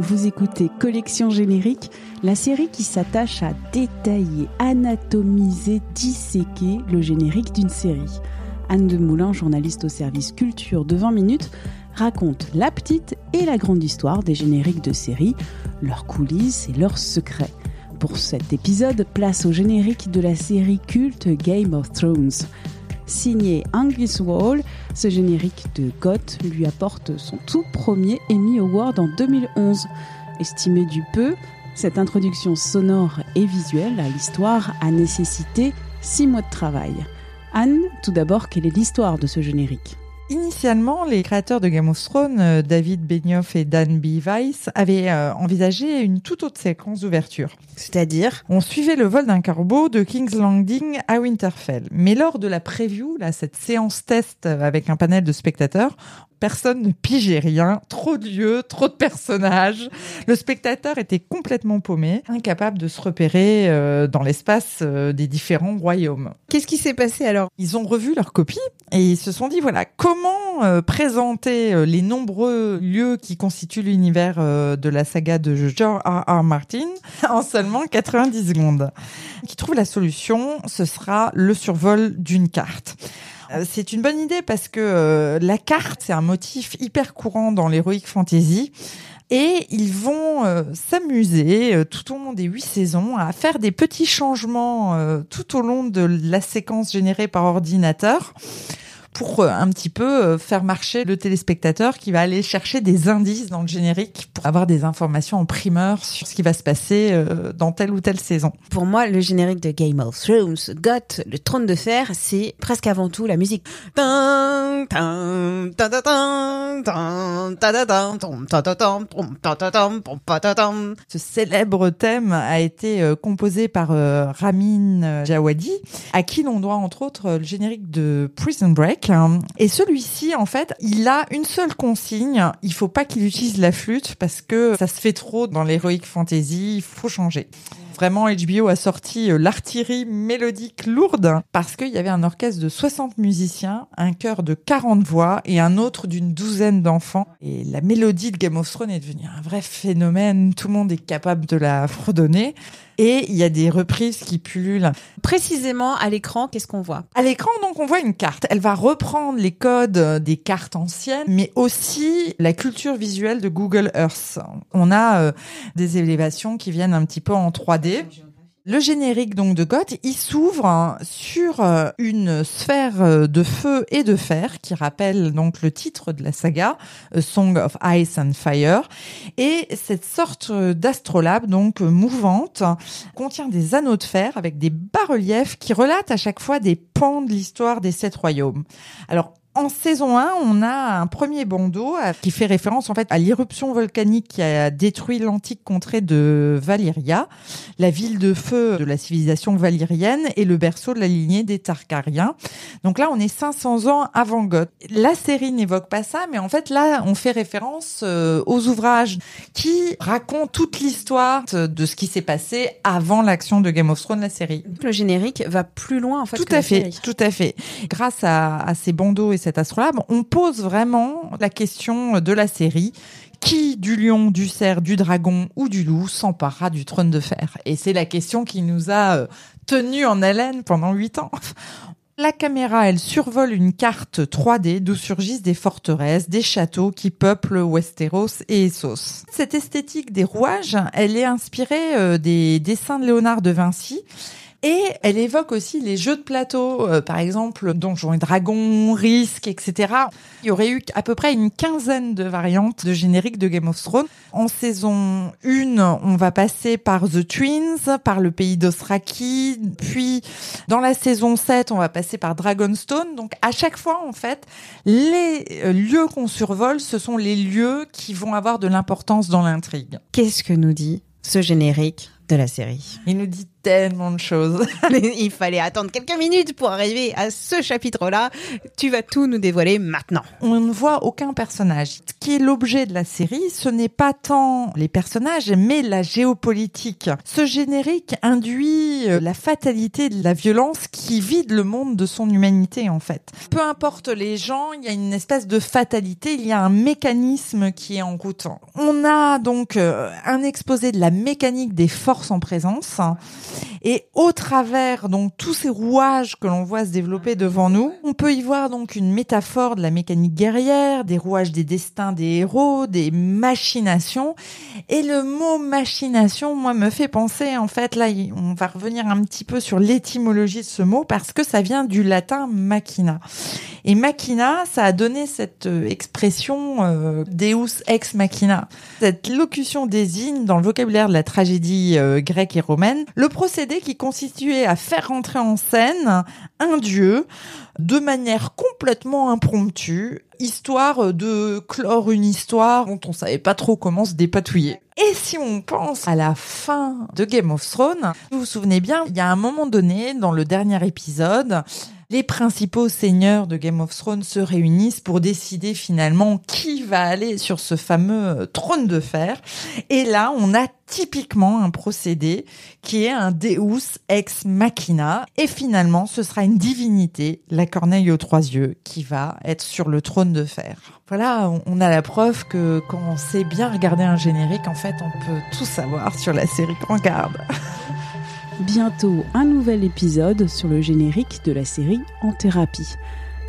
Vous écoutez Collection Générique, la série qui s'attache à détailler, anatomiser, disséquer le générique d'une série. Anne de Moulin, journaliste au service culture de 20 minutes, raconte la petite et la grande histoire des génériques de séries, leurs coulisses et leurs secrets. Pour cet épisode, place au générique de la série culte Game of Thrones. Signé Angus Wall, ce générique de Goth lui apporte son tout premier Emmy Award en 2011. Estimé du peu, cette introduction sonore et visuelle à l'histoire a nécessité six mois de travail. Anne, tout d'abord, quelle est l'histoire de ce générique? Initialement, les créateurs de Game of Thrones, euh, David Benioff et Dan B. Weiss, avaient euh, envisagé une toute autre séquence d'ouverture. C'est-à-dire On suivait le vol d'un corbeau de King's Landing à Winterfell. Mais lors de la preview, là, cette séance test avec un panel de spectateurs, personne ne pigeait rien, trop de lieux, trop de personnages. Le spectateur était complètement paumé, incapable de se repérer euh, dans l'espace euh, des différents royaumes. Qu'est-ce qui s'est passé alors? Ils ont revu leur copie et ils se sont dit voilà comment euh, présenter les nombreux lieux qui constituent l'univers de la saga de George R. R. Martin en seulement 90 secondes? Qui trouve la solution, ce sera le survol d'une carte. Euh, C'est une bonne idée parce que euh, la carte, c'est un motif hyper courant dans l'heroic fantasy. Et ils vont euh, s'amuser euh, tout au long des huit saisons à faire des petits changements euh, tout au long de la séquence générée par ordinateur pour euh, un petit peu euh, faire marcher le téléspectateur qui va aller chercher des indices dans le générique pour avoir des informations en primeur sur ce qui va se passer euh, dans telle ou telle saison. Pour moi, le générique de Game of Thrones, Goth, le trône de fer, c'est presque avant tout la musique. Ce célèbre thème a été composé par Ramin Djawadi, à qui l'on doit entre autres le générique de Prison Break. Hein. Et celui-ci, en fait, il a une seule consigne. Il faut pas qu'il utilise la flûte parce que ça se fait trop dans l'heroic fantasy. Il faut changer. Vraiment, HBO a sorti euh, l'artillerie mélodique lourde parce qu'il y avait un orchestre de 60 musiciens, un chœur de 40 voix et un autre d'une douzaine d'enfants. Et la mélodie de Game of Thrones est devenue un vrai phénomène. Tout le monde est capable de la fredonner. Et il y a des reprises qui pullulent. Précisément, à l'écran, qu'est-ce qu'on voit? À l'écran, donc, on voit une carte. Elle va reprendre les codes euh, des cartes anciennes, mais aussi la culture visuelle de Google Earth. On a euh, des élévations qui viennent un petit peu en 3D. Le générique donc de Goth, il s'ouvre hein, sur euh, une sphère euh, de feu et de fer qui rappelle donc le titre de la saga, A Song of Ice and Fire. Et cette sorte euh, d'astrolabe donc mouvante contient des anneaux de fer avec des bas-reliefs qui relatent à chaque fois des pans de l'histoire des sept royaumes. Alors en saison 1, on a un premier bandeau euh, qui fait référence en fait à l'éruption volcanique qui a détruit l'antique contrée de Valyria, la ville de feu de la civilisation valyrienne et le berceau de la lignée des Targaryens. Donc là, on est 500 ans avant Goth. La série n'évoque pas ça, mais en fait là, on fait référence euh, aux ouvrages qui racontent toute l'histoire de ce qui s'est passé avant l'action de Game of Thrones, la série. Le générique va plus loin, en fait. Tout que à la fait, série. tout à fait. Grâce à, à ces bandeaux et cet astrolabe, on pose vraiment la question de la série. Qui du lion, du cerf, du dragon ou du loup s'emparera du trône de fer? Et c'est la question qui nous a euh, tenus en haleine pendant huit ans. La caméra, elle survole une carte 3D d'où surgissent des forteresses, des châteaux qui peuplent Westeros et Essos. Cette esthétique des rouages, elle est inspirée euh, des dessins de Léonard de Vinci Et elle évoque aussi les jeux de plateau, euh, par exemple Donjons et Dragons, Risk, etc. Il y aurait eu à peu près une quinzaine de variantes de génériques de Game of Thrones. En saison 1, on va passer par The Twins, par le pays d'Osraki, puis dans la saison 7, on va passer par Dragonstone. Donc à chaque fois, en fait, les euh, lieux qu'on survole, ce sont les lieux qui vont avoir de l'importance dans l'intrigue. Qu'est-ce que nous dit ce générique de la série? Il nous dit tellement de choses. Il fallait attendre quelques minutes pour arriver à ce chapitre-là. Tu vas tout nous dévoiler maintenant. On ne voit aucun personnage. Ce qui est l'objet de la série, ce n'est pas tant les personnages, mais la géopolitique. Ce générique induit euh, la fatalité de la violence qui vide le monde de son humanité, en fait. Peu importe les gens, il y a une espèce de fatalité, il y a un mécanisme qui est en route. On a donc euh, un exposé de la mécanique des forces en présence et au travers donc tous ces rouages que l'on voit se développer devant nous, on peut y voir donc une métaphore de la mécanique guerrière, des rouages des destins des héros, des machinations. Et le mot machination, moi, me fait penser, en fait, là, on va revenir un petit peu sur l'étymologie de ce mot parce que ça vient du latin machina. Et machina, ça a donné cette euh, expression euh, Deus ex machina. Cette locution désigne, dans le vocabulaire de la tragédie euh, grecque et romaine, le procédé qui constituait à faire rentrer en scène un dieu de manière complètement impromptue, histoire de clore une histoire dont on savait pas trop comment se dépatouiller. Et si on pense à la fin de Game of Thrones, vous vous souvenez bien, il y a un moment donné, dans le dernier épisode, les principaux seigneurs de Game of Thrones se réunissent pour décider finalement qui va aller sur ce fameux trône de fer. Et là, on a typiquement un procédé qui est un Deus ex machina. Et finalement, ce sera une divinité, la corneille aux trois yeux, qui va être sur le trône de fer. Voilà, on a la preuve que quand on sait bien regarder un générique, en fait, on peut tout savoir sur la série Grand Garde. Bientôt un nouvel épisode sur le générique de la série En thérapie.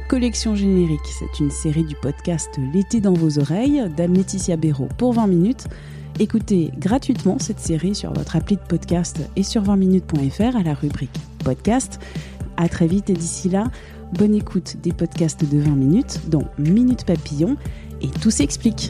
Collection générique, c'est une série du podcast L'été dans vos oreilles d'Anne-Laetitia Béraud pour 20 minutes. Écoutez gratuitement cette série sur votre appli de podcast et sur 20minutes.fr à la rubrique podcast. À très vite et d'ici là, bonne écoute des podcasts de 20 minutes, dont Minute Papillon et Tout s'explique.